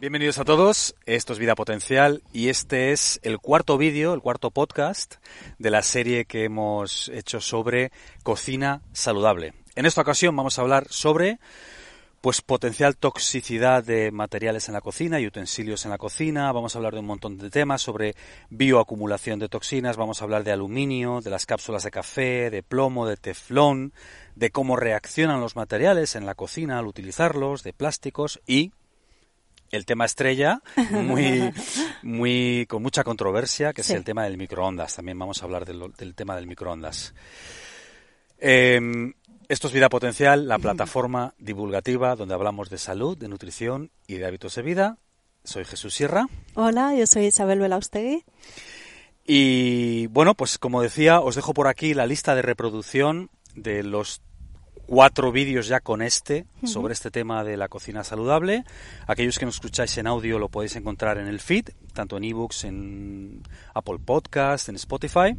Bienvenidos a todos, esto es Vida Potencial y este es el cuarto vídeo, el cuarto podcast de la serie que hemos hecho sobre cocina saludable. En esta ocasión vamos a hablar sobre pues potencial toxicidad de materiales en la cocina y utensilios en la cocina, vamos a hablar de un montón de temas sobre bioacumulación de toxinas, vamos a hablar de aluminio, de las cápsulas de café, de plomo, de teflón, de cómo reaccionan los materiales en la cocina al utilizarlos, de plásticos y el tema estrella, muy, muy, con mucha controversia, que es el tema del microondas. También vamos a hablar del, tema del microondas. Em, esto es Vida Potencial, la plataforma divulgativa donde hablamos de salud, de nutrición y de hábitos de vida. Soy Jesús Sierra. Hola, yo soy Isabel Belaustegui. Y bueno, pues como decía, os dejo por aquí la lista de reproducción de los cuatro vídeos ya con este sobre este tema de la cocina saludable. Aquellos que nos escucháis en audio lo podéis encontrar en el feed, tanto en ebooks, en Apple Podcast, en Spotify.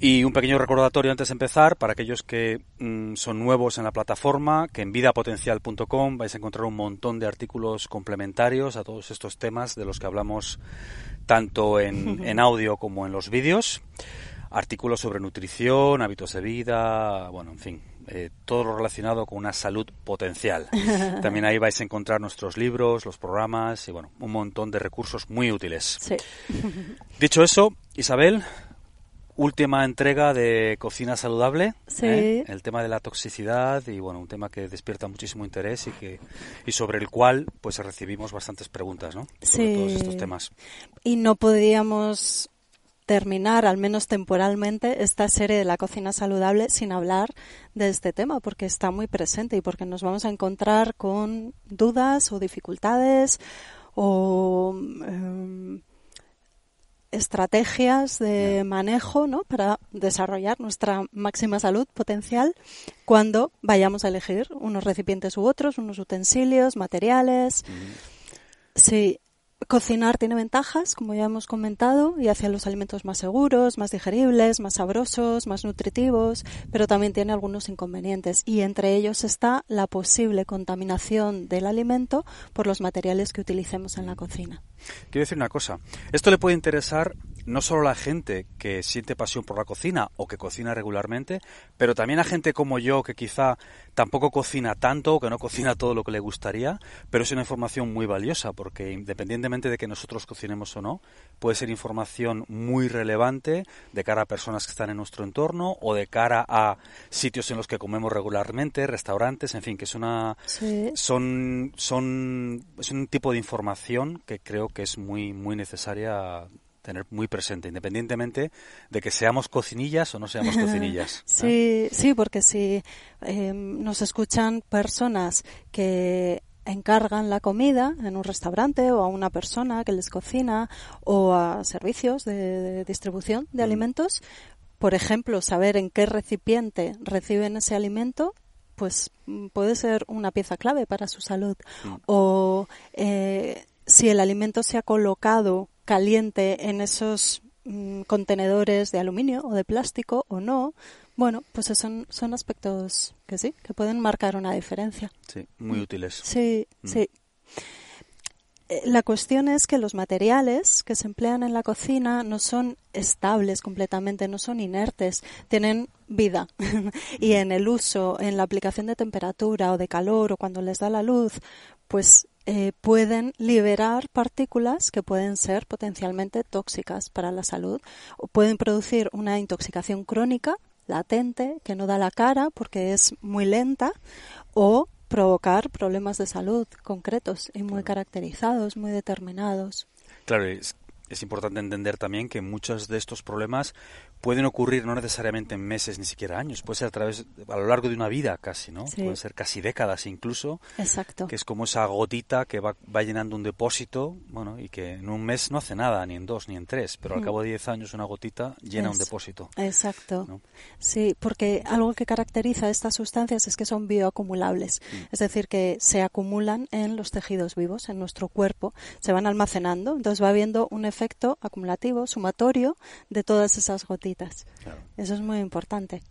Y un pequeño recordatorio antes de empezar para aquellos que mm, son nuevos en la plataforma, que en vidapotencial.com vais a encontrar un montón de artículos complementarios a todos estos temas de los que hablamos tanto en, en audio como en los vídeos. Artículos sobre nutrición, hábitos de vida, bueno, en fin, eh, todo lo relacionado con una salud potencial. También ahí vais a encontrar nuestros libros, los programas y bueno, un montón de recursos muy útiles. Dicho eso, Isabel, última entrega de Cocina Saludable. ¿eh? El tema de la toxicidad y bueno, un tema que despierta muchísimo interés y que y sobre el cual pues recibimos bastantes preguntas, ¿no? Sobre todos estos temas. Y no podíamos terminar, al menos temporalmente, esta serie de la cocina saludable sin hablar de este tema, porque está muy presente y porque nos vamos a encontrar con dudas o dificultades o em, estrategias de manejo ¿no? para desarrollar nuestra máxima salud potencial cuando vayamos a elegir unos recipientes u otros, unos utensilios, materiales. Sí, Cocinar tiene ventajas, como ya hemos comentado, y hace los alimentos más seguros, más digeribles, más sabrosos, más nutritivos, pero también tiene algunos inconvenientes y entre ellos está la posible contaminación del alimento por los materiales que utilicemos en la cocina. Quiero decir una cosa, esto le puede interesar no solo la gente que siente pasión por la cocina o que cocina regularmente, pero también a gente como yo que quizá tampoco cocina tanto o que no cocina todo lo que le gustaría, pero es una información muy valiosa porque independientemente de que nosotros cocinemos o no, puede ser información muy relevante de cara a personas que están en nuestro entorno o de cara a sitios en los que comemos regularmente, restaurantes, en fin, que es una son son es un tipo de información que creo que es muy muy necesaria tener muy presente, independientemente de que seamos cocinillas o no seamos cocinillas. sí, sí, porque si eh, nos escuchan personas que encargan la comida en un restaurante o a una persona que les cocina o a servicios de, distribución de mm. alimentos, por ejemplo, saber en qué recipiente reciben ese alimento pues mm, puede ser una pieza clave para su salud. Mm. O eh, si el alimento se ha colocado caliente en esos mm, contenedores de aluminio o de plástico o no, bueno, pues son, son aspectos que sí, que pueden marcar una diferencia. Sí, muy útiles. Sí, mm. sí. Eh, la cuestión es que los materiales que se emplean en la cocina no son estables completamente, no son inertes, tienen vida. y en el uso, en la aplicación de temperatura o de calor o cuando les da la luz, pues eh, pueden liberar partículas que pueden ser potencialmente tóxicas para la salud o pueden producir una intoxicación crónica latente que no da la cara porque es muy lenta o provocar problemas de salud concretos y muy caracterizados, muy determinados. Claro, es, es importante entender también que muchos de estos problemas pueden ocurrir no necesariamente en meses ni siquiera años, puede ser a través a lo largo de una vida casi, ¿no? Puede ser casi décadas incluso. Exacto. Que es como esa gotita que va, va, llenando un depósito, bueno, y que en un mes no hace nada, ni en dos, ni en tres, pero al cabo de diez años una gotita llena un depósito. Exacto. Sí, porque algo que caracteriza a estas sustancias es que son bioacumulables, mm. es decir, que se acumulan en los tejidos vivos, en nuestro cuerpo, se van almacenando, entonces va habiendo un efecto acumulativo, sumatorio de todas esas gotitas eso es muy importante.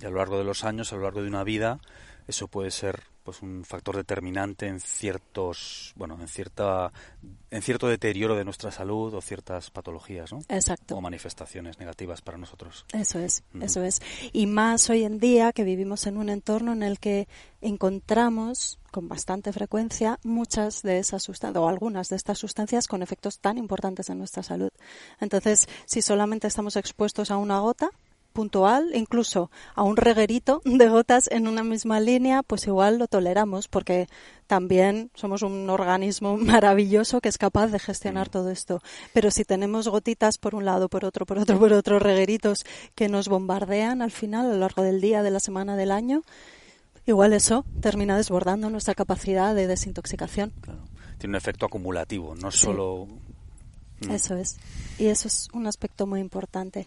Y a lo largo de los años, a lo largo de una vida, eso puede ser pues un factor determinante en ciertos bueno en cierta en cierto deterioro de nuestra salud o ciertas patologías no exacto. O manifestaciones negativas para nosotros. Eso es eso es. Y más hoy en día que vivimos en un entorno en el que encontramos con bastante frecuencia muchas de esas sustancias o algunas de estas sustancias con efectos tan importantes en nuestra salud. Entonces si solamente estamos expuestos a una gota puntual, incluso a un reguerito de gotas en una misma línea, pues igual lo toleramos porque también somos un organismo maravilloso que es capaz de gestionar todo esto. Pero si tenemos gotitas por un lado, por otro, por otro, por otro, regueritos que nos bombardean al final, a lo largo del día, de la semana, del año, igual eso termina desbordando nuestra capacidad de desintoxicación. Tiene un efecto acumulativo, no solo. Mm. Eso es. Y eso es un aspecto muy importante.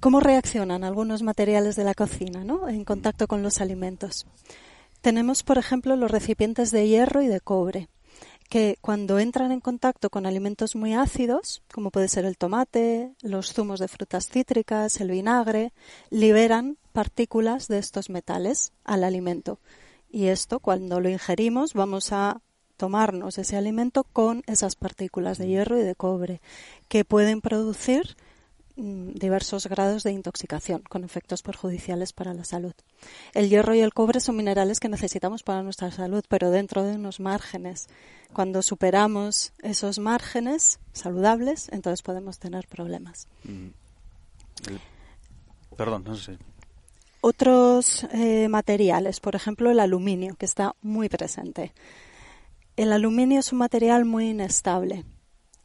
¿Cómo reaccionan algunos materiales de la cocina ¿no? en contacto con los alimentos? Tenemos, por ejemplo, los recipientes de hierro y de cobre, que cuando entran en contacto con alimentos muy ácidos, como puede ser el tomate, los zumos de frutas cítricas, el vinagre, liberan partículas de estos metales al alimento. Y esto, cuando lo ingerimos, vamos a tomarnos ese alimento con esas partículas de hierro y de cobre, que pueden producir diversos grados de intoxicación con efectos perjudiciales para la salud. El hierro y el cobre son minerales que necesitamos para nuestra salud, pero dentro de unos márgenes. Cuando superamos esos márgenes saludables, entonces podemos tener problemas. Mm. Perdón, no sé. Otros eh, materiales, por ejemplo, el aluminio, que está muy presente. El aluminio es un material muy inestable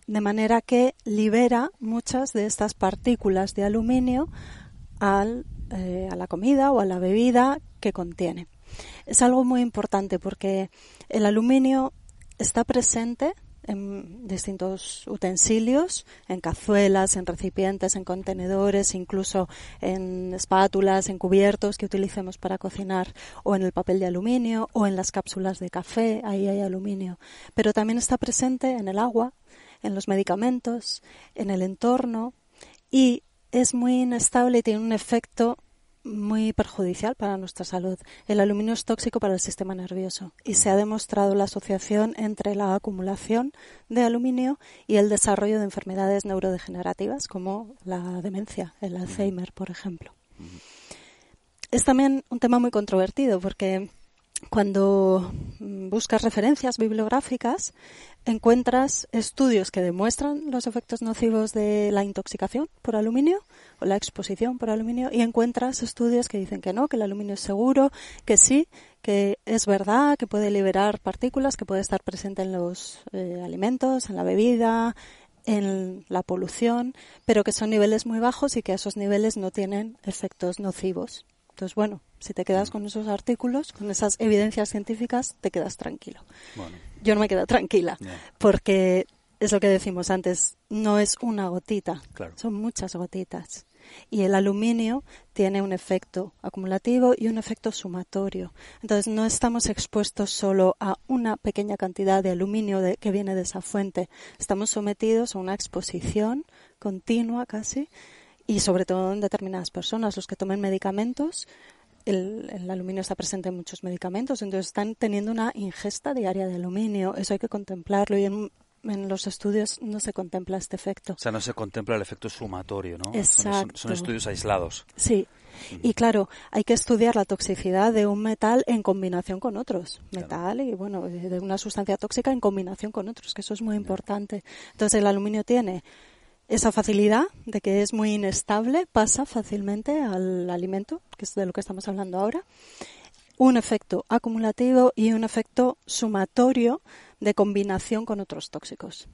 de manera que libera muchas de estas partículas de aluminio al, eh, a la comida o a la bebida que contiene. Es algo muy importante porque el aluminio está presente en distintos utensilios, en cazuelas, en recipientes, en contenedores, incluso en espátulas, en cubiertos que utilicemos para cocinar, o en el papel de aluminio, o en las cápsulas de café, ahí hay aluminio. Pero también está presente en el agua, en los medicamentos, en el entorno y es muy inestable y tiene un efecto muy perjudicial para nuestra salud. El aluminio es tóxico para el sistema nervioso y se ha demostrado la asociación entre la acumulación de aluminio y el desarrollo de enfermedades neurodegenerativas como la demencia, el Alzheimer, por ejemplo. Es también un tema muy controvertido porque cuando buscas referencias bibliográficas, encuentras estudios que demuestran los efectos nocivos de la intoxicación por aluminio o la exposición por aluminio y encuentras estudios que dicen que no, que el aluminio es seguro, que sí, que es verdad, que puede liberar partículas, que puede estar presente en los eh, alimentos, en la bebida, en la polución, pero que son niveles muy bajos y que esos niveles no tienen efectos nocivos. Entonces, bueno, si te quedas con esos artículos, con esas evidencias científicas, te quedas tranquilo. Yo no me quedo tranquila, porque es lo que decimos antes, no es una gotita, son muchas gotitas. Y el aluminio tiene un efecto acumulativo y un efecto sumatorio. Entonces no estamos expuestos solo a una pequeña cantidad de aluminio que viene de esa fuente. Estamos sometidos a una exposición continua casi y sobre todo en determinadas personas, los que tomen medicamentos, el, aluminio está presente en muchos medicamentos, entonces están teniendo una ingesta diaria de aluminio, eso hay que contemplarlo y en, los estudios no se contempla este efecto. O sea, no se contempla el efecto sumatorio, ¿no? Exacto. Son, estudios aislados. Sí. Y claro, hay que estudiar la toxicidad de un metal en combinación con otros. Metal y, bueno, de una sustancia tóxica en combinación con otros, que eso es muy importante. Entonces, el aluminio tiene esa facilidad de que es muy inestable pasa fácilmente al alimento, que es de lo que estamos hablando ahora, un efecto acumulativo y un efecto sumatorio de combinación con otros tóxicos.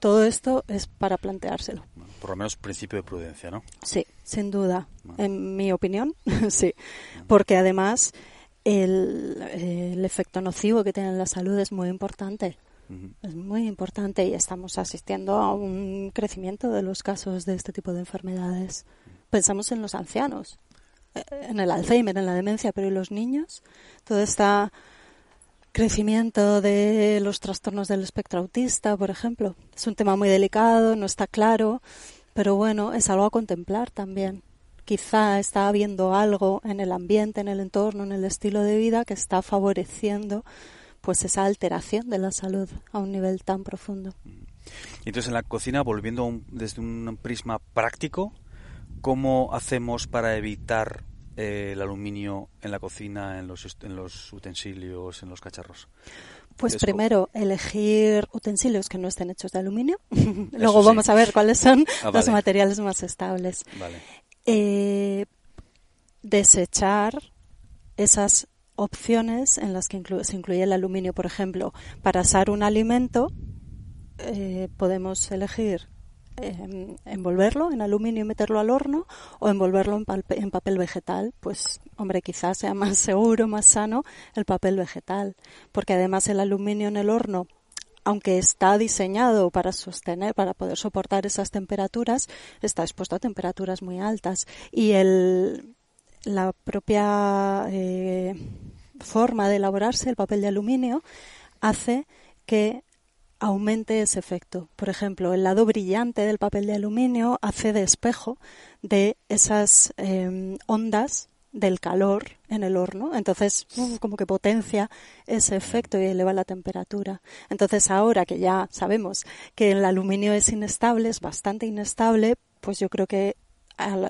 Todo esto es para planteárselo. por lo menos principio de prudencia, ¿no? Sí, sin duda. En mi opinión, sí. Porque además el, el efecto nocivo que tiene en la salud es muy importante. Es muy importante y estamos asistiendo a un crecimiento de los casos de este tipo de enfermedades. Pensamos en los ancianos, eh, en el Alzheimer, en la demencia, pero ¿y los niños? Todo este crecimiento de los trastornos del espectro autista, por ejemplo. Es un tema muy delicado, no está claro, pero bueno, es algo a contemplar también. quizá está habiendo algo en el ambiente, en el entorno, en el estilo de vida que está favoreciendo pues esa alteración de la salud a un nivel tan profundo. Entonces en la cocina, volviendo desde un prisma práctico, ¿cómo hacemos para evitar eh, el aluminio en la cocina, en los, en los utensilios, en los cacharros? Pues primero, elegir utensilios que no estén hechos de aluminio. Luego vamos a ver cuáles son ah, los materiales más estables. Eh, desechar esas opciones en las que se incluye el aluminio. Por ejemplo, para asar un alimento eh, podemos elegir Em, envolverlo en aluminio y meterlo al horno o envolverlo en, papel vegetal, pues hombre, quizás sea más seguro, más sano el papel vegetal, porque además el aluminio en el horno aunque está diseñado para sostener, para poder soportar esas temperaturas, está expuesto a temperaturas muy altas y el, la propia eh, forma de elaborarse el papel de aluminio hace que aumente ese efecto. Por ejemplo, el lado brillante del papel de aluminio hace de espejo de esas em, ondas del calor en el horno. Entonces, como que potencia ese efecto y eleva la temperatura. Entonces, ahora que ya sabemos que el aluminio es inestable, es bastante inestable, pues yo creo que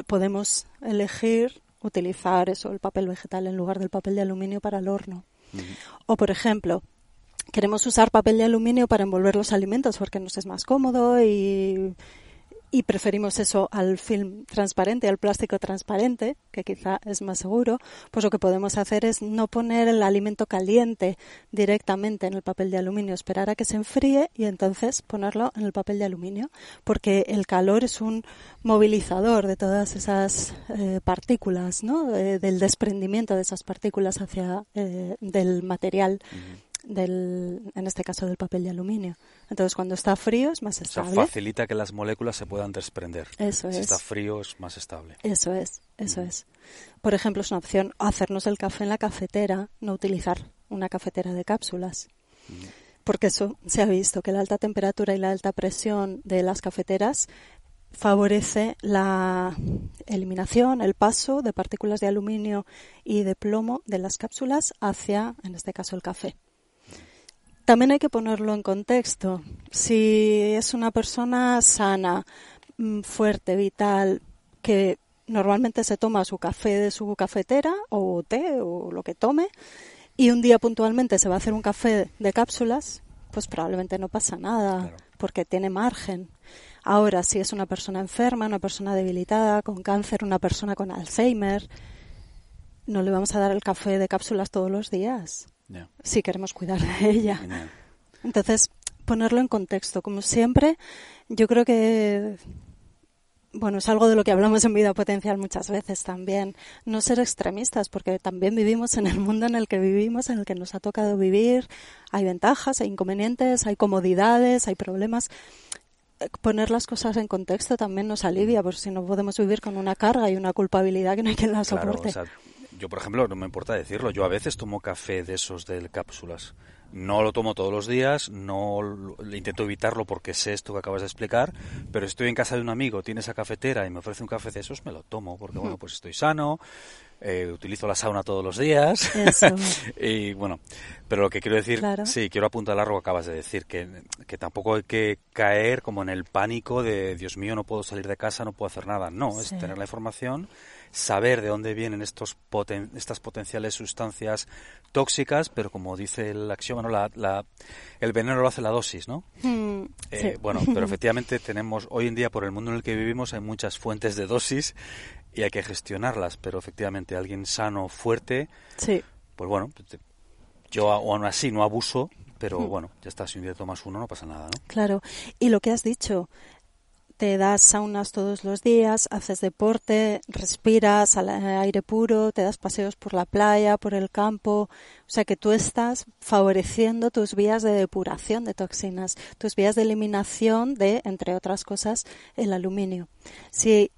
podemos elegir utilizar eso, el papel vegetal en lugar del papel de aluminio para el horno. O, por ejemplo, queremos usar papel de aluminio para envolver los alimentos porque nos es más cómodo y, y preferimos eso al film transparente, al plástico transparente, que quizá es más seguro, pues lo que podemos hacer es no poner el alimento caliente directamente en el papel de aluminio, esperar a que se enfríe y entonces ponerlo en el papel de aluminio, porque el calor es un movilizador de todas esas eh, partículas, ¿no? del desprendimiento de esas partículas hacia eh, del material del, en este caso del papel de aluminio. Entonces, cuando está frío es más estable. facilita que las moléculas se puedan desprender. Eso si es. está frío es más estable. Eso es, eso es. Por ejemplo, es una opción hacernos el café en la cafetera, no utilizar una cafetera de cápsulas. Porque eso se ha visto, que la alta temperatura y la alta presión de las cafeteras favorece la eliminación, el paso de partículas de aluminio y de plomo de las cápsulas hacia, en este caso, el café. También hay que ponerlo en contexto. Si es una persona sana, mm, fuerte, vital, que normalmente se toma su café de su cafetera o té o lo que tome y un día puntualmente se va a hacer un café de cápsulas, pues probablemente no pasa nada porque tiene margen. Ahora, si es una persona enferma, una persona debilitada, con cáncer, una persona con Alzheimer, no le vamos a dar el café de cápsulas todos los días si queremos cuidar de ella. Entonces, ponerlo en contexto. Como siempre, yo creo que bueno, es algo de lo que hablamos en vida potencial muchas veces también. No ser extremistas, porque también vivimos en el mundo en el que vivimos, en el que nos ha tocado vivir. Hay ventajas, hay inconvenientes, hay comodidades, hay problemas. Poner las cosas en contexto también nos alivia, porque si no podemos vivir con una carga y una culpabilidad que no hay quien la soporte. Yo, por ejemplo, no me importa decirlo, yo a veces tomo café de esos de cápsulas. No lo tomo todos los días, no intento evitarlo porque sé esto que acabas de explicar, pero estoy en casa de un amigo, tiene esa cafetera y me ofrece un café de esos, me lo tomo porque, bueno, pues estoy sano, eh, utilizo la sauna todos los días. y bueno, pero lo que quiero decir, sí, quiero apuntar a lo que acabas de decir, que, que, tampoco hay que caer como en el pánico de, Dios mío, no puedo salir de casa, no puedo hacer nada. No, es tener la información saber de dónde vienen estos estas potenciales sustancias tóxicas, pero como dice el axioma, ¿no? la, el veneno lo hace la dosis, ¿no? Mm, eh, bueno, pero efectivamente tenemos, hoy en día por el mundo en el que vivimos hay muchas fuentes de dosis y hay que gestionarlas, pero efectivamente alguien sano, fuerte, sí. pues bueno, yo aún así no abuso, pero mm. bueno, ya está, si un día tomas uno no pasa nada, ¿no? Claro, y lo que has dicho, te das saunas todos los días, haces deporte, respiras aire puro, te das paseos por la playa, por el campo, o sea que tú estás favoreciendo tus vías de depuración de toxinas, tus vías de eliminación de, entre otras cosas, el aluminio. Si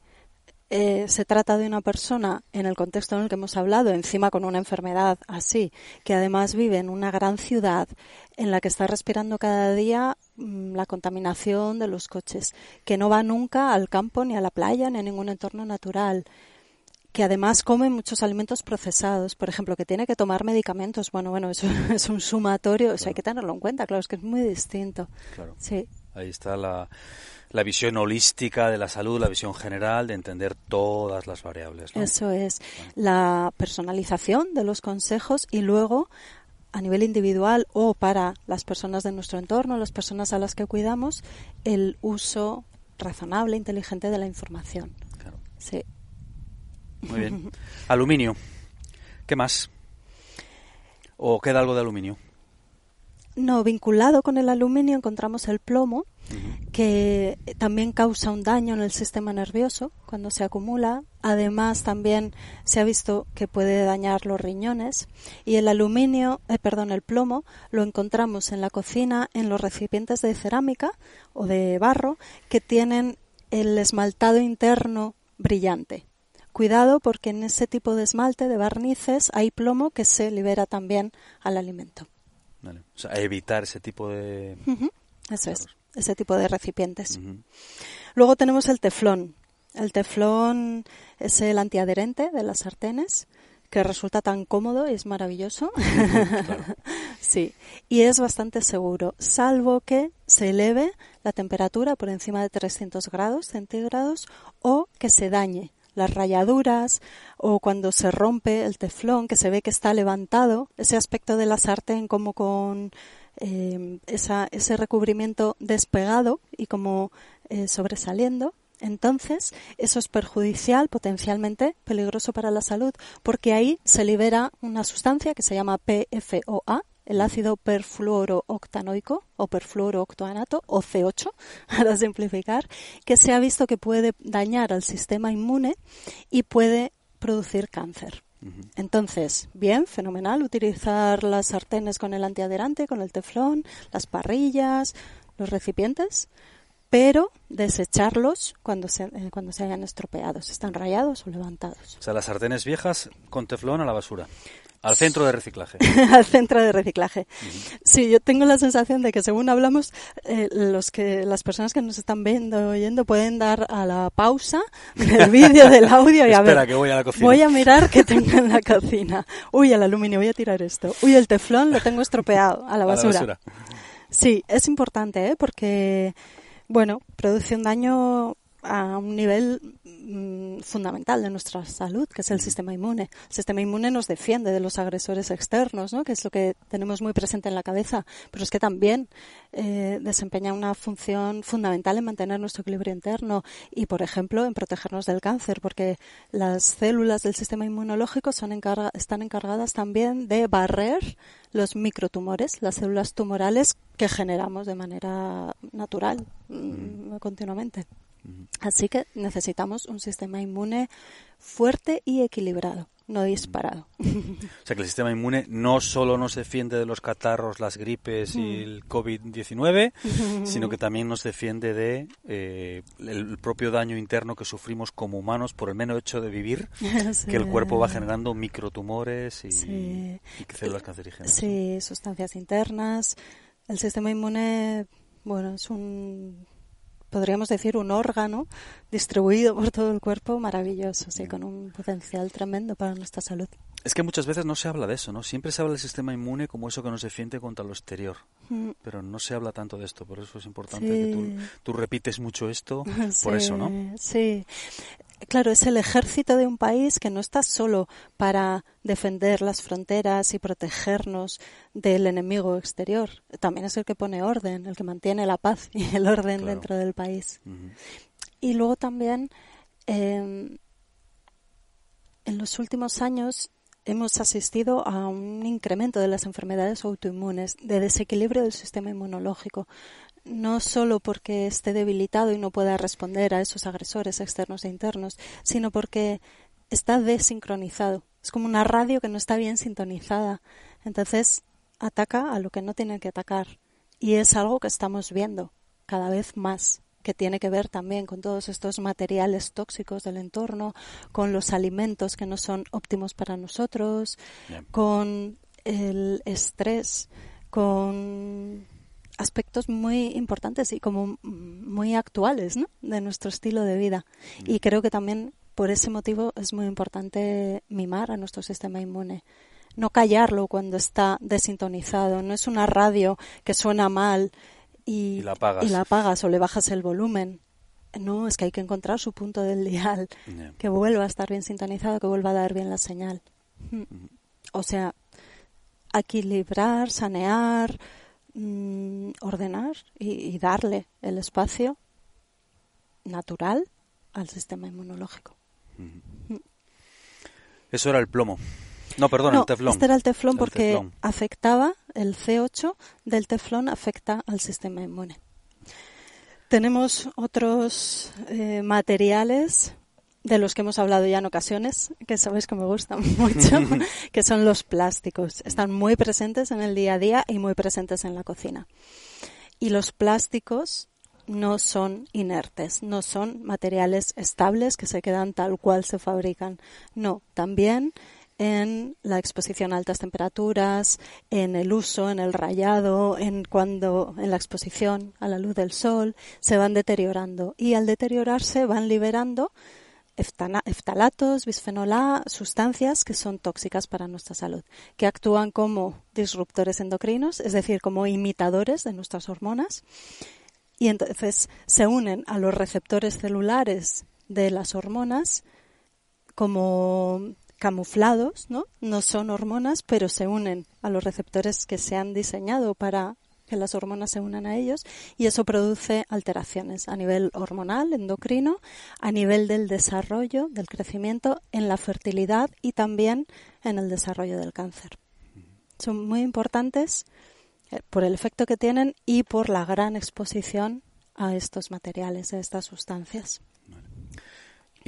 eh, se trata de una persona en el contexto en el que hemos hablado, encima con una enfermedad así, que además vive en una gran ciudad en la que está respirando cada día mm, la contaminación de los coches, que no va nunca al campo ni a la playa ni a ningún entorno natural, que además come muchos alimentos procesados, por ejemplo, que tiene que tomar medicamentos. Bueno, bueno, eso es un sumatorio, eso hay que tenerlo en cuenta, claro, es que es muy distinto. Claro. Sí. Ahí está la, la visión holística de la salud, la visión general de entender todas las variables. ¿no? Eso es, la personalización de los consejos y luego a nivel individual o para las personas de nuestro entorno, las personas a las que cuidamos, el uso razonable, inteligente de la información. Claro. Sí. Muy bien. Aluminio. ¿Qué más? ¿O queda algo de aluminio? No, vinculado con el aluminio encontramos el plomo, que también causa un daño en el sistema nervioso cuando se acumula. Además, también se ha visto que puede dañar los riñones. Y el aluminio, eh, perdón, el plomo, lo encontramos en la cocina, en los recipientes de cerámica o de barro que tienen el esmaltado interno brillante. Cuidado porque en ese tipo de esmalte de barnices hay plomo que se libera también al alimento. Vale. O sea, evitar ese tipo de... Eso es, ese tipo de recipientes. Luego tenemos el teflón. El teflón es el antiadherente de las sartenes que resulta tan cómodo y es maravilloso. sí, y es bastante seguro, salvo que se eleve la temperatura por encima de 300 grados centígrados o que se dañe las rayaduras o cuando se rompe el teflón, que se ve que está levantado, ese aspecto de la sartén como con eh, ese recubrimiento despegado y como eh, sobresaliendo. Entonces, eso es perjudicial, potencialmente peligroso para la salud, porque ahí se libera una sustancia que se llama PFOA, el ácido perfluorooctanoico o perfluorooctanoato o C8, para simplificar, que se ha visto que puede dañar al sistema inmune y puede producir cáncer. Entonces, bien, fenomenal utilizar las sartenes con el antiadherente, con el teflón, las parrillas, los recipientes, pero desecharlos cuando se, eh, cuando se hayan estropeado, están rayados o levantados. O sea, las sartenes viejas con teflón a la basura. Al centro de reciclaje. al centro de reciclaje. Sí, yo tengo la sensación de que según hablamos, eh, los que las personas que nos están viendo oyendo pueden dar a la pausa del vídeo, del audio y a Espera, ver. que voy a la cocina. Voy a mirar qué tengo en la cocina. Uy, el aluminio, voy a tirar esto. Uy, el teflón lo tengo estropeado a la A la basura. basura. Sí, es importante, ¿eh? porque, bueno, produce un daño a un nivel mm, fundamental de nuestra salud, que es el sistema inmune. El sistema inmune nos defiende de los agresores externos, ¿no? que es lo que tenemos muy presente en la cabeza, pero es que también eh, desempeña una función fundamental en mantener nuestro equilibrio interno y, por ejemplo, en protegernos del cáncer, porque las células del sistema inmunológico son encarga- están encargadas también de barrer los microtumores, las células tumorales que generamos de manera natural mm, continuamente. Así que necesitamos un sistema inmune fuerte y equilibrado, no disparado. O sea, que el sistema inmune no solo nos defiende de los catarros, las gripes y el COVID-19, sino que también nos defiende de eh, el propio daño interno que sufrimos como humanos por el mero hecho de vivir, que el cuerpo va generando microtumores y, Sí. y células cancerígenas. Sí, sustancias internas. El sistema inmune, bueno, es un, podríamos decir, un órgano distribuido por todo el cuerpo maravilloso, sí, con un potencial tremendo para nuestra salud. Es que muchas veces no se habla de eso, ¿no? Siempre se habla del sistema inmune como eso que nos defiende contra lo exterior, Mm, pero no se habla tanto de esto, por eso es importante Sí. que tú, tú repites mucho esto, por eso, ¿no? Sí. Claro, es el ejército de un país que no está solo para defender las fronteras y protegernos del enemigo exterior. También es el que pone orden, el que mantiene la paz y el orden Claro. dentro del país. Y luego también, eh, en los últimos años hemos asistido a un incremento de las enfermedades autoinmunes, de desequilibrio del sistema inmunológico, no solo porque esté debilitado y no pueda responder a esos agresores externos e internos, sino porque está desincronizado. Es como una radio que no está bien sintonizada. Entonces ataca a lo que no tiene que atacar. Y es algo que estamos viendo cada vez más que tiene que ver también con todos estos materiales tóxicos del entorno, con los alimentos que no son óptimos para nosotros, Bien. con el estrés, con aspectos muy importantes y como muy actuales ¿no? de nuestro estilo de vida. Y creo que también por ese motivo es muy importante mimar a nuestro sistema inmune. No callarlo cuando está desintonizado. No es una radio que suena mal y, la, apagas. y la apagas o le bajas el volumen. No, es que hay que encontrar su punto del dial, que vuelva a estar bien sintonizado, que vuelva a dar bien la señal. Mm. O sea, equilibrar, sanear, mm, ordenar y, darle el espacio natural al sistema inmunológico. Eso era el plomo. No, perdón, el teflón. Este era el teflón porque afectaba, el C8 del teflón afecta al sistema inmune. Tenemos otros eh, materiales de los que hemos hablado ya en ocasiones, que sabéis que me gustan mucho, que son los plásticos. Están muy presentes en el día a día y muy presentes en la cocina. Y los plásticos no son inertes, no son materiales estables que se quedan tal cual se fabrican. No, también en la exposición a altas temperaturas, en el uso, en el rayado, en cuando en la exposición a la luz del sol, se van deteriorando. Y al deteriorarse van liberando eftalatos, bisfenol A, sustancias que son tóxicas para nuestra salud, que actúan como disruptores endocrinos, es decir, como imitadores de nuestras hormonas, y entonces se unen a los receptores celulares de las hormonas como camuflados, ¿no? No son hormonas, pero se unen a los receptores que se han diseñado para que las hormonas se unan a ellos y eso produce alteraciones a nivel hormonal, endocrino, a nivel del desarrollo, del crecimiento, en la fertilidad y también en el desarrollo del cáncer. Son muy importantes eh, por el efecto que tienen y por la gran exposición a estos materiales, a estas sustancias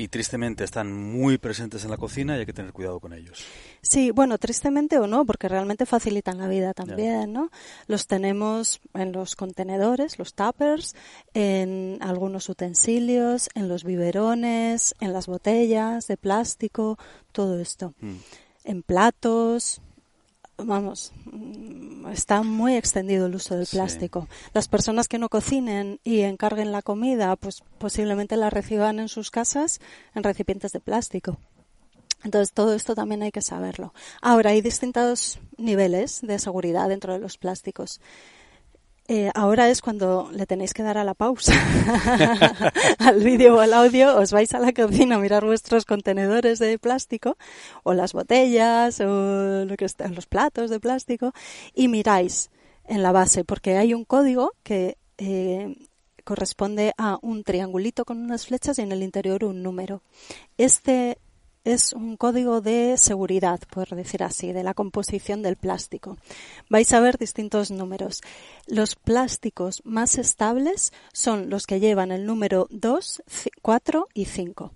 y tristemente están muy presentes en la cocina y hay que tener cuidado con ellos. Sí, bueno, tristemente o no, porque realmente facilitan la vida también, ¿no? Los tenemos en los contenedores, los tuppers, en algunos utensilios, en los biberones, en las botellas de plástico, todo esto. Mm. En platos, vamos, mm, está muy extendido el uso del plástico. Las personas que no cocinen y encarguen la comida, pues posiblemente la reciban en sus casas en recipientes de plástico. Entonces, todo esto también hay que saberlo. Ahora, hay distintos niveles de seguridad dentro de los plásticos. Eh, ahora es cuando le tenéis que dar a la pausa al vídeo o al audio, os vais a la cocina a mirar vuestros contenedores de plástico o las botellas o lo que está, los platos de plástico y miráis en la base porque hay un código que eh, corresponde a un triangulito con unas flechas y en el interior un número. Este es un código de seguridad, por decir así, de la composición del plástico. Vais a ver distintos números. Los plásticos más estables son los que llevan el número 2, 4 y 5.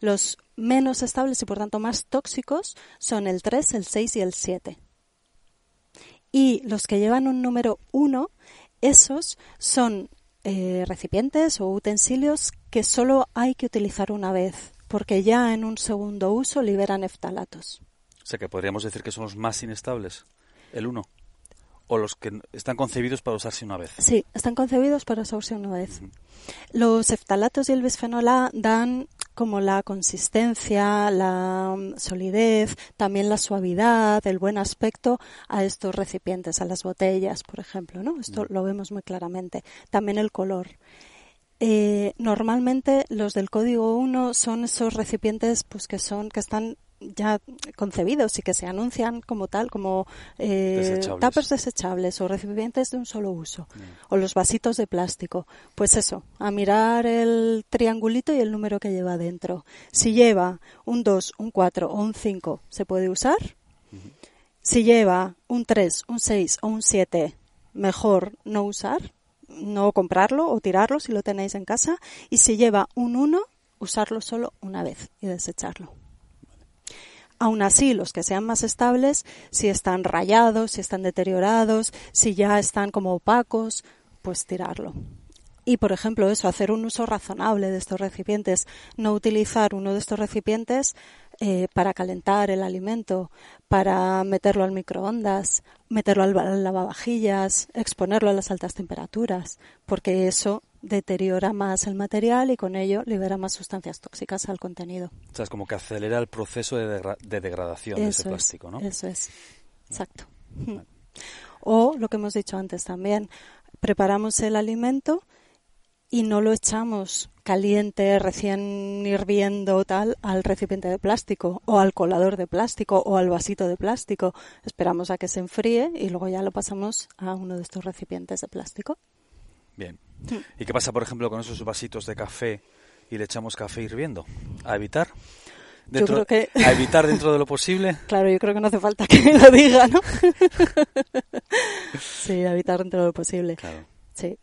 Los menos estables y por tanto más tóxicos son el 3, el 6 y el 7. Y los que llevan un número 1, esos son eh, recipientes o utensilios que solo hay que utilizar una vez porque ya en un segundo uso liberan eftalatos. O sea que podríamos decir que son los más inestables, el uno. O los que están concebidos para usarse una vez. Sí, están concebidos para usarse una vez. Los eftalatos y el bisfenol A dan como la consistencia, la mm, solidez, también la suavidad, el buen aspecto a estos recipientes, a las botellas, por ejemplo, ¿no? Esto lo vemos muy claramente. También el color. Eh, normalmente los del código 1 son esos recipientes pues que son que están ya concebidos y que se anuncian como tal, como eh, tappers desechables o recipientes de un solo uso, mm. o los vasitos de plástico. Pues eso, a mirar el triangulito y el número que lleva dentro. Si lleva un 2, un 4 o un 5, se puede usar. Si lleva un 3, un 6 o un 7, mejor no usar no comprarlo o tirarlo si lo tenéis en casa y si lleva un 1, usarlo solo una vez y desecharlo. Aún así, los que sean más estables, si están rayados, si están deteriorados, si ya están como opacos, pues tirarlo. Y, por ejemplo, eso, hacer un uso razonable de estos recipientes, no utilizar uno de estos recipientes eh, para calentar el alimento, para meterlo al microondas, meterlo al, lavavajillas, exponerlo a las altas temperaturas, porque eso deteriora más el material y con ello libera más sustancias tóxicas al contenido. O sea, es como que acelera el proceso de, degradación de ese plástico, ¿no? Eso es, exacto. O lo que hemos dicho antes también, preparamos el alimento y no lo echamos caliente, recién hirviendo tal, al recipiente de plástico o al colador de plástico o al vasito de plástico. Esperamos a que se enfríe y luego ya lo pasamos a uno de estos recipientes de plástico. Bien. ¿Y qué pasa, por ejemplo, con esos vasitos de café y le echamos café hirviendo? ¿A evitar? Dentro, yo creo que... ¿A evitar dentro de lo posible? Claro, yo creo que no hace falta que me lo diga, ¿no? sí, a evitar dentro de lo posible. Claro. Sí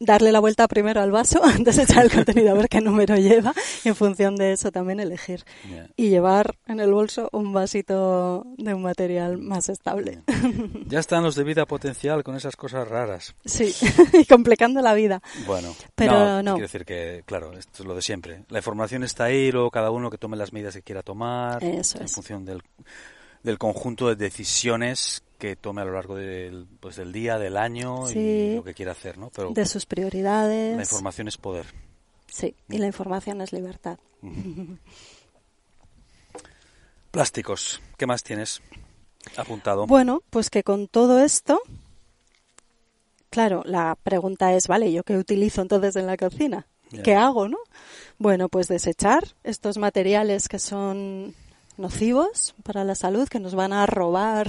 darle la vuelta primero al vaso antes de echar el contenido a ver qué número lleva y en función de eso también elegir y llevar en el bolso un vasito de un material más estable. Ya están los de vida potencial con esas cosas raras. Sí, y complicando la vida. Bueno, pero no, quiero decir que, claro, esto es lo de siempre. La información está ahí, luego cada uno que tome las medidas que quiera tomar en función del, del conjunto de decisiones que tome a lo largo del, pues, del día, del año y lo que quiera hacer, ¿no? Pero de sus prioridades. La información es poder. Sí, y la información es libertad. Plásticos, ¿qué más tienes apuntado? Bueno, pues que con todo esto, claro, la pregunta es, vale, ¿yo qué utilizo entonces en la cocina? ¿Qué hago, no? Bueno, pues desechar estos materiales que son nocivos para la salud que nos van a robar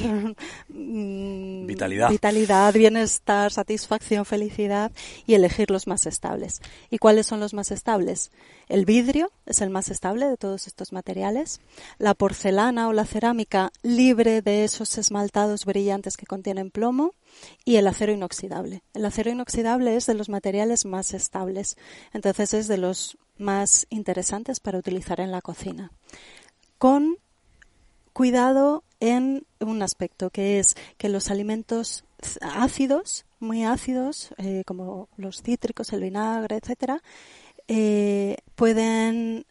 mm, vitalidad. vitalidad, bienestar, satisfacción, felicidad y elegir los más estables. ¿Y cuáles son los más estables? El vidrio es el más estable de todos estos materiales. La porcelana o la cerámica libre de esos esmaltados brillantes que contienen plomo y el acero inoxidable. El acero inoxidable es de los materiales más estables, entonces es de los más interesantes para utilizar en la cocina con cuidado en un aspecto, que es que los alimentos ácidos, muy ácidos, eh, como los cítricos, el vinagre, etcétera, eh, pueden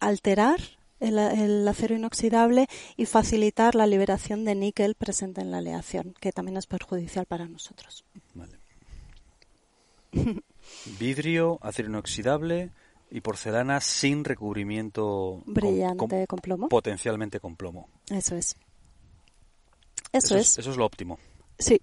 alterar el, acero inoxidable y facilitar la liberación de níquel presente en la aleación, que también es perjudicial para nosotros. Vidrio, acero inoxidable, y porcelana sin recubrimiento brillante con, plomo. Potencialmente con plomo. Eso es. Eso, es. Eso es lo óptimo. Sí.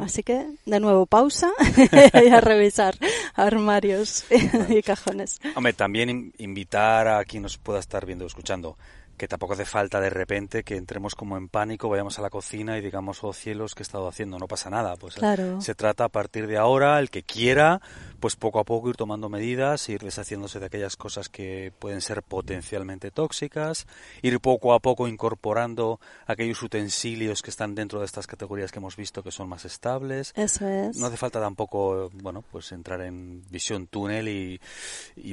Así que, de nuevo, pausa y a revisar armarios y cajones. Hombre, también invitar a quien nos pueda estar viendo o escuchando que tampoco hace falta de repente que entremos como en pánico, vayamos a la cocina y digamos, oh cielos, ¿qué he estado haciendo? No pasa nada. Pues se trata a partir de ahora, el que quiera, pues poco a poco ir tomando medidas, ir deshaciéndose de aquellas cosas que pueden ser potencialmente tóxicas, ir poco a poco incorporando aquellos utensilios que están dentro de estas categorías que hemos visto que son más estables. Eso es. No hace falta tampoco, bueno, pues entrar en visión túnel y,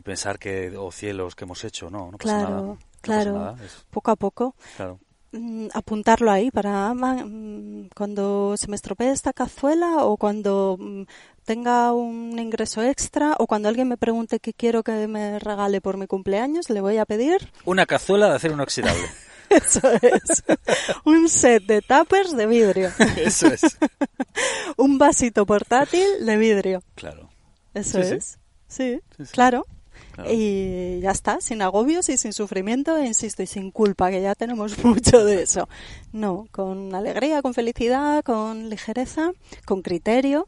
pensar que, oh cielos, que hemos hecho? No, no pasa nada. Claro, poco a poco. Claro. Mm, apuntarlo ahí para mm, cuando se me estropee esta cazuela o cuando mm, tenga un ingreso extra o cuando alguien me pregunte qué quiero que me regale por mi cumpleaños, le voy a pedir una cazuela de acero inoxidable. Eso es. un set de tuppers de vidrio. Eso es. un vasito portátil de vidrio. Claro. Eso es. sí, claro. Y ya está, sin agobios y sin sufrimiento, e insisto, y sin culpa, que ya tenemos mucho de eso. No, con alegría, con felicidad, con ligereza, con criterio,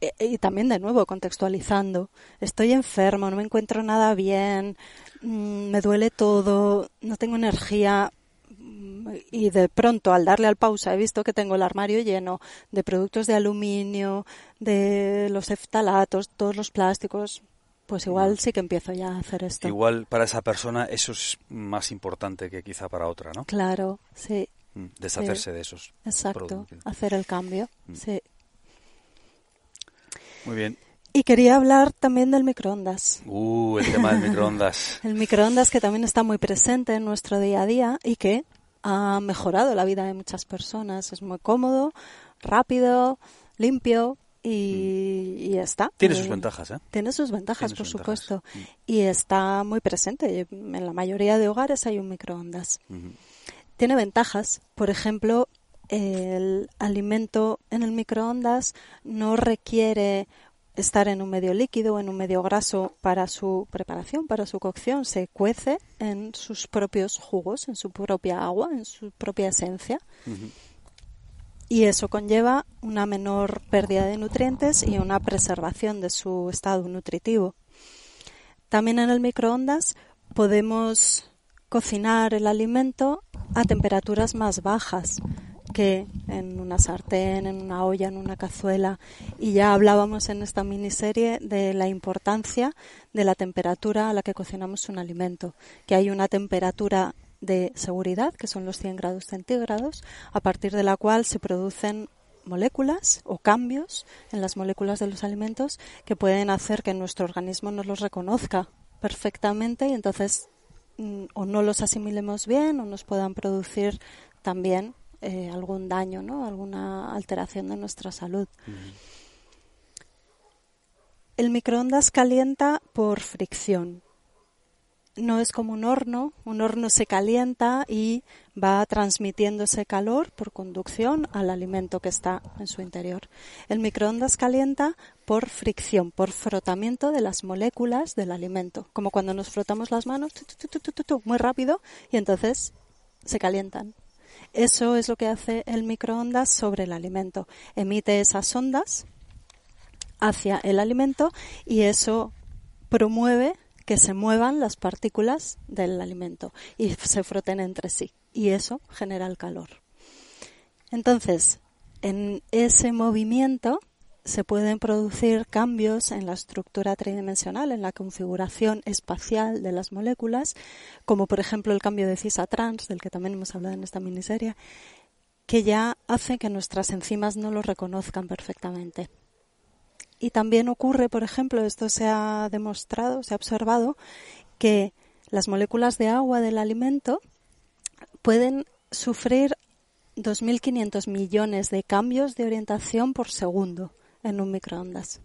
e, y también de nuevo contextualizando. Estoy enfermo, no me encuentro nada bien, mm, me duele todo, no tengo energía y de pronto al darle al pausa he visto que tengo el armario lleno de productos de aluminio, de los eftalatos, todos los plásticos, pues igual sí que empiezo ya a hacer esto. Igual para esa persona eso es más importante que quizá para otra, ¿no? Claro, sí. Mm, deshacerse de esos. Exacto, hacer el cambio, mm. sí. Muy bien. Y quería hablar también del microondas. Uh, el tema del microondas. el microondas que también está muy presente en nuestro día a día y que ha mejorado la vida de muchas personas. Es muy cómodo, rápido, limpio, y, y está. Tiene sus ventajas, ¿eh? Tiene sus ventajas, por supuesto. Mm. Y está muy presente. En la mayoría de hogares hay un microondas. Tiene ventajas. Por ejemplo, el alimento en el microondas no requiere estar en un medio líquido o en un medio graso para su preparación, para su cocción, se cuece en sus propios jugos, en su propia agua, en su propia esencia. Y eso conlleva una menor pérdida de nutrientes y una preservación de su estado nutritivo. También en el microondas podemos cocinar el alimento a temperaturas más bajas que en una sartén, en una olla, en una cazuela. Y ya hablábamos en esta miniserie de la importancia de la temperatura a la que cocinamos un alimento, que hay una temperatura de seguridad, que son los 100 grados centígrados, a partir de la cual se producen moléculas o cambios en las moléculas de los alimentos que pueden hacer que nuestro organismo no los reconozca perfectamente y entonces mm, o no los asimilemos bien o nos puedan producir también eh, algún daño, ¿no? alguna alteración de nuestra salud. El microondas calienta por fricción. No es como un horno, un horno se calienta y va transmitiendo ese calor por conducción al alimento que está en su interior. El microondas calienta por fricción, por frotamiento de las moléculas del alimento, como cuando nos frotamos las manos muy rápido y entonces se calientan. Eso es lo que hace el microondas sobre el alimento. Emite esas ondas hacia el alimento y eso promueve que se muevan las partículas del alimento y se froten entre sí. Y eso genera el calor. Entonces, en ese movimiento se pueden producir cambios en la estructura tridimensional, en la configuración espacial de las moléculas, como por ejemplo el cambio de cis-a-trans, del que también hemos hablado en esta miniserie, que ya hace que nuestras enzimas no lo reconozcan perfectamente. Y también ocurre, por ejemplo, esto se ha demostrado, se ha observado, que las moléculas de agua del alimento pueden sufrir 2.500 millones de cambios de orientación por segundo en un microondas.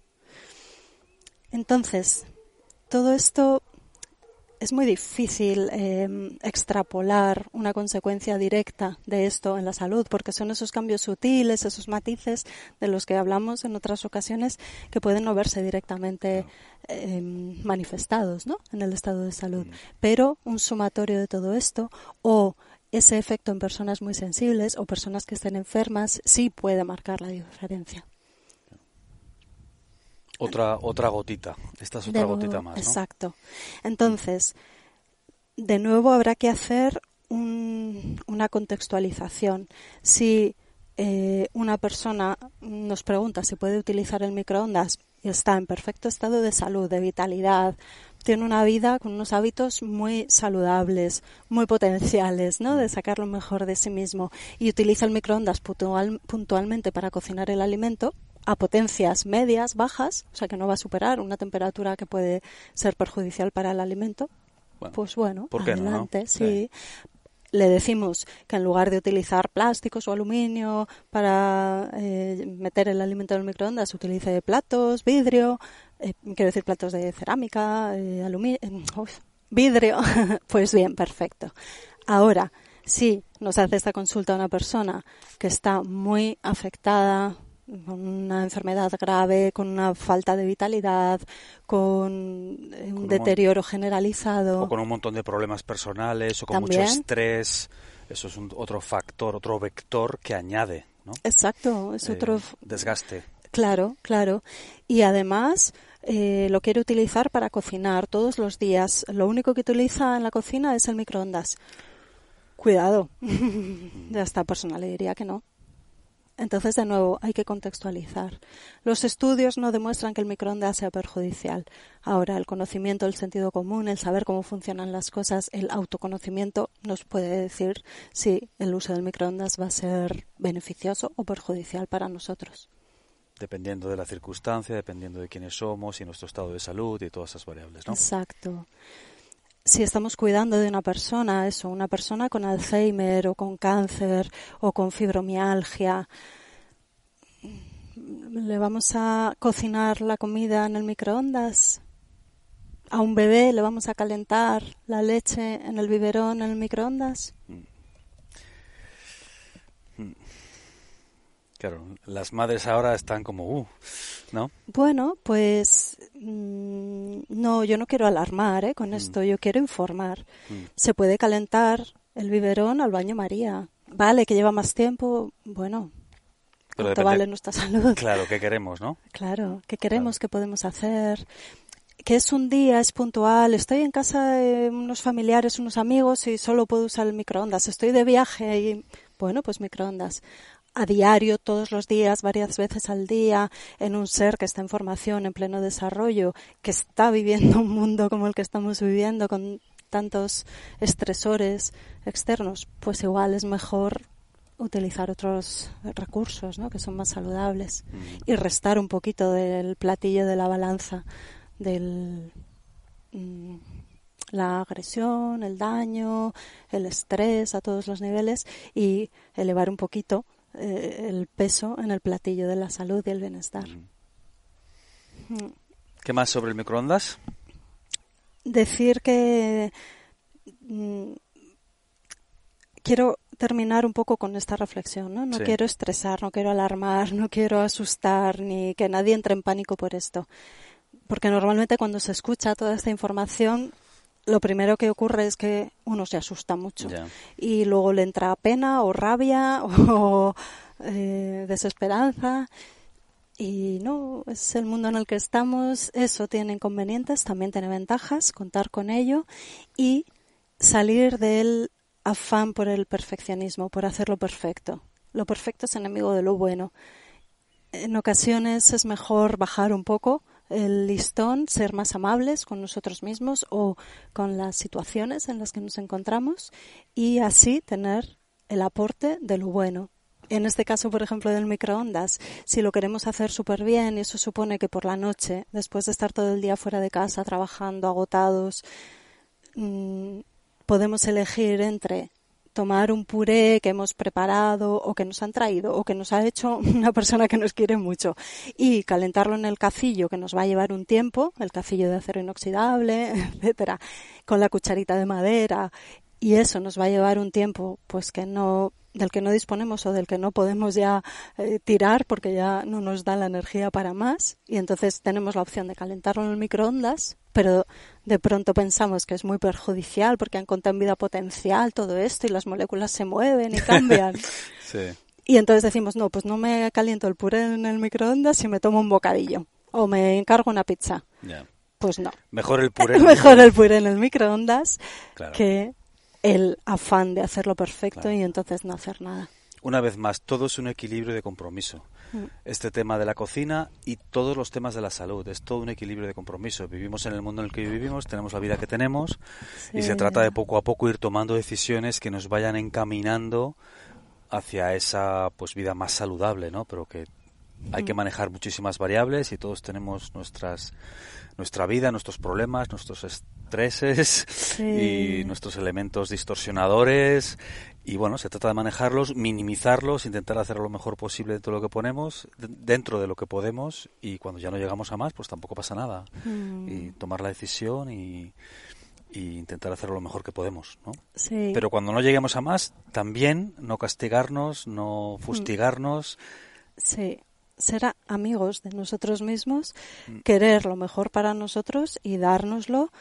Entonces, todo esto es muy difícil em, extrapolar una consecuencia directa de esto en la salud, porque son esos cambios sutiles, esos matices de los que hablamos en otras ocasiones que pueden no verse directamente em, manifestados ¿no? en el estado de salud. Mm. Pero un sumatorio de todo esto o ese efecto en personas muy sensibles o personas que estén enfermas sí puede marcar la diferencia. Otra, otra gotita. Esta es otra gotita más. Exacto. Entonces, de nuevo habrá que hacer una contextualización. Si eh, una persona nos pregunta si puede utilizar el microondas y está en perfecto estado de salud, de vitalidad, tiene una vida con unos hábitos muy saludables, muy potenciales, ¿no? De sacar lo mejor de sí mismo y utiliza el microondas puntualmente para cocinar el alimento, a potencias medias, bajas, o sea que no va a superar una temperatura que puede ser perjudicial para el alimento, pues bueno, adelante, sí. Le decimos que en lugar de utilizar plásticos o aluminio para eh, meter el alimento en el microondas, utilice platos, vidrio, eh, quiero decir platos de cerámica, eh, aluminio, vidrio. pues bien, perfecto. Ahora, si nos hace esta consulta una persona que está muy afectada con una enfermedad grave, con una falta de vitalidad, con un deterioro generalizado. O con un montón de problemas personales o con mucho estrés. Eso es un, otro factor, otro vector que añade. ¿no? Exacto, es eh, otro desgaste. Claro, claro. Y además eh, lo quiere utilizar para cocinar todos los días. Lo único que utiliza en la cocina es el microondas. Cuidado. ya esta persona le diría que no. Entonces, de nuevo, hay que contextualizar. Los estudios no demuestran que el microondas sea perjudicial. Ahora, el conocimiento, el sentido común, el saber cómo funcionan las cosas, el autoconocimiento nos puede decir si el uso del microondas va a ser beneficioso o perjudicial para nosotros. Dependiendo de la circunstancia, dependiendo de quiénes somos y nuestro estado de salud y todas esas variables, ¿no? Exacto si estamos cuidando de una persona, eso, una persona con Alzheimer o con cáncer o con fibromialgia, ¿le vamos a cocinar la comida en el microondas? ¿A un bebé le vamos a calentar la leche en el biberón en el microondas? Mm. Mm. Claro, las madres ahora están como, uh, ¿no? Bueno, pues mm, no, yo no quiero alarmar ¿eh? con esto, yo quiero informar. Se puede calentar el biberón al baño María. Vale, que lleva más tiempo, bueno, Pero ¿cuánto depende- vale nuestra salud? Claro, ¿qué queremos, no? Claro, ¿qué queremos? ¿Qué podemos hacer? Que es un día, es puntual. Estoy en casa de unos familiares, unos amigos y solo puedo usar el microondas. Estoy de viaje y, bueno, pues microondas. A diario, todos los días, varias veces al día, en un ser que está en formación, en pleno desarrollo, que está viviendo un mundo como el que estamos viviendo, con tantos estresores externos, pues igual es mejor utilizar otros recursos ¿no? que son más saludables y restar un poquito del platillo de la balanza del mm, la agresión, el daño, el estrés a todos los niveles y elevar un poquito eh, el peso en el platillo de la salud y el bienestar. Mm. ¿Qué más sobre el microondas? decir que mm, quiero terminar un poco con esta reflexión, ¿no? No Sí. quiero estresar, no quiero alarmar, no quiero asustar, ni que nadie entre en pánico por esto. Porque normalmente cuando se escucha toda esta información, lo primero que ocurre es que uno se asusta mucho. Y luego le entra pena o rabia o eh, desesperanza. Y no, es el mundo en el que estamos. Eso tiene inconvenientes, también tiene ventajas, contar con ello y salir del afán por el perfeccionismo, por hacerlo perfecto. Lo perfecto es enemigo de lo bueno. En ocasiones es mejor bajar un poco el listón, ser más amables con nosotros mismos o con las situaciones en las que nos encontramos y así tener el aporte de lo bueno. En este caso, por ejemplo, del microondas, si lo queremos hacer súper bien y eso supone que por la noche, después de estar todo el día fuera de casa, trabajando, agotados, mm, podemos elegir entre tomar un puré que hemos preparado o que nos han traído o que nos ha hecho una persona que nos quiere mucho. Y calentarlo en el cacillo que nos va a llevar un tiempo, el cacillo de acero inoxidable, etcétera, con la cucharita de madera. Y eso nos va a llevar un tiempo pues que no del que no disponemos o del que no podemos ya eh, tirar porque ya no nos da la energía para más y entonces tenemos la opción de calentarlo en el microondas pero de pronto pensamos que es muy perjudicial porque han contado en vida potencial todo esto y las moléculas se mueven y cambian Sí. y entonces decimos no pues no me caliento el puré en el microondas y me tomo un bocadillo o me encargo una pizza pues no Mejor el puré. mejor el puré en el microondas Claro. que el afán de hacerlo perfecto Claro. y entonces no hacer nada. Una vez más, todo es un equilibrio de compromiso. Mm. Este tema de la cocina y todos los temas de la salud. Es todo un equilibrio de compromiso. Vivimos en el mundo en el que vivimos, tenemos la vida que tenemos y se trata de poco a poco ir tomando decisiones que nos vayan encaminando hacia esa pues vida más saludable, ¿no? Pero que hay que manejar muchísimas variables y todos tenemos nuestras nuestra vida, nuestros problemas, nuestros estreses y nuestros elementos distorsionadores y bueno, se trata de manejarlos, minimizarlos, intentar hacer lo mejor posible de todo lo que ponemos, de- dentro de lo que podemos y cuando ya no llegamos a más, pues tampoco pasa nada. Mm. Y tomar la decisión y, y intentar hacer lo mejor que podemos, ¿no? Sí. Pero cuando no lleguemos a más, también no castigarnos, no fustigarnos. Sí, ser a- amigos de nosotros mismos, Mm. querer lo mejor para nosotros y dárnoslo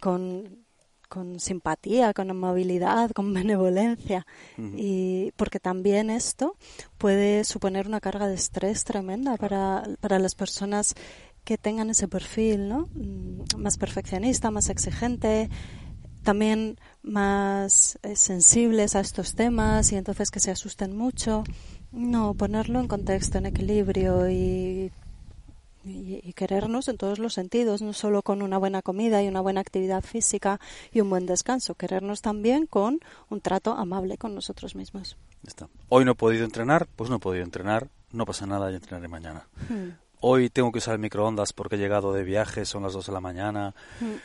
con, con simpatía, con amabilidad, con benevolencia. Y porque también esto puede suponer una carga de estrés tremenda para, para las personas que tengan ese perfil, ¿no? Mm, Más perfeccionista, más exigente, también más eh, sensibles a estos temas y entonces que se asusten mucho. No, ponerlo en contexto, en equilibrio y, y, y querernos en todos los sentidos, no solo con una buena comida y una buena actividad física y un buen descanso, querernos también con un trato amable con nosotros mismos. Está. Hoy no he podido entrenar, pues no he podido entrenar, no pasa nada, ya entrenaré mañana. Hmm. Hoy tengo que usar el microondas porque he llegado de viaje, son las 2 de la mañana. Hmm.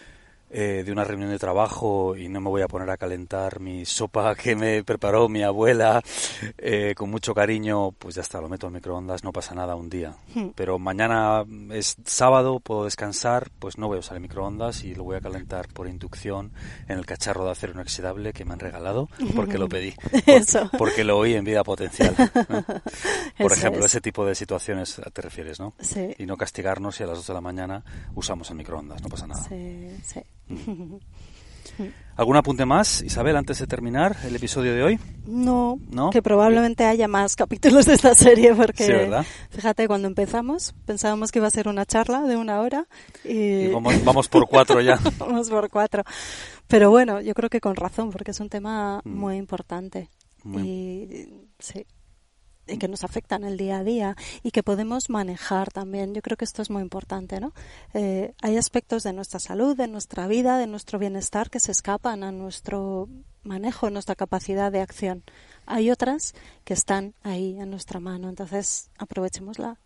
Eh, de una reunión de trabajo y no me voy a poner a calentar mi sopa que me preparó mi abuela eh, con mucho cariño, pues ya está, lo meto en microondas, no pasa nada un día. Hmm. Pero mañana es sábado, puedo descansar, pues no voy a usar el microondas y lo voy a calentar por inducción en el cacharro de acero inoxidable que me han regalado porque lo pedí, Eso. porque lo oí en vida potencial. Por Eso ejemplo, es. ese tipo de situaciones te refieres, ¿no? Sí. Y no castigarnos si a las 2 de la mañana usamos el microondas, no pasa nada. Sí, sí. ¿Algún apunte más, Isabel, antes de terminar el episodio de hoy? No, ¿No? que probablemente haya más capítulos de esta serie porque Sí, fíjate cuando empezamos pensábamos que iba a ser una charla de una hora y, Y vamos, vamos por cuatro ya. vamos por cuatro. Pero bueno, yo creo que con razón porque es un tema Mm. muy importante Muy- y sí que nos afecta en el día a día y que podemos manejar también. Yo creo que esto es muy importante, ¿no? Eh, hay aspectos de nuestra salud, de nuestra vida, de nuestro bienestar que se escapan a nuestro manejo, a nuestra capacidad de acción. Hay otras que están ahí en nuestra mano, entonces aprovechémosla,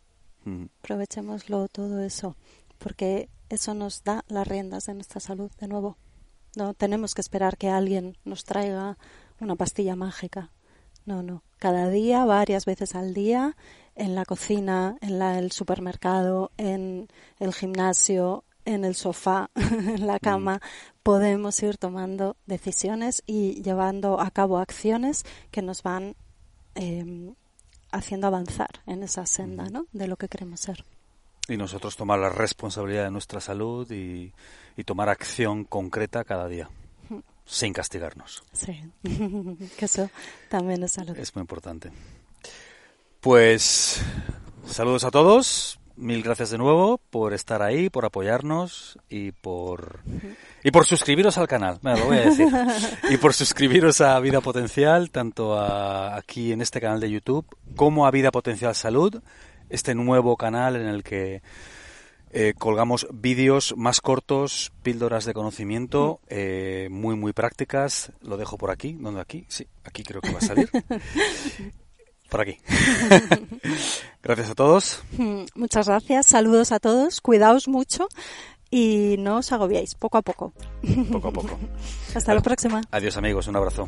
Mm, aprovechémoslo todo eso, porque eso nos da las riendas de nuestra salud de nuevo. No tenemos que esperar que alguien nos traiga una pastilla mágica. No, no. Cada día, varias veces al día, en la cocina, en la- el supermercado, en el gimnasio, en el sofá, en la cama, podemos ir tomando decisiones y llevando a cabo acciones que nos van eh, haciendo avanzar en esa senda, ¿no? De lo que queremos ser. Y nosotros tomar la responsabilidad de nuestra salud y, y tomar acción concreta cada día, sin castigarnos. Sí. que eso también es salud. Es muy importante. Pues saludos a todos. Mil gracias de nuevo por estar ahí, por apoyarnos y por y por suscribiros al canal. Bueno, lo voy a decir. Y por suscribiros a Vida Potencial, tanto a- aquí en este canal de YouTube como a Vida Potencial Salud, este nuevo canal en el que eh, colgamos vídeos más cortos, píldoras de conocimiento, eh, muy, muy prácticas. Lo dejo por aquí. ¿Dónde aquí? Sí, aquí creo que va a salir. Por aquí. Gracias a todos. Muchas gracias, saludos a todos, cuidaos mucho y no os agobiéis, poco a poco. Poco a poco. Hasta la próxima. Adiós amigos, un abrazo.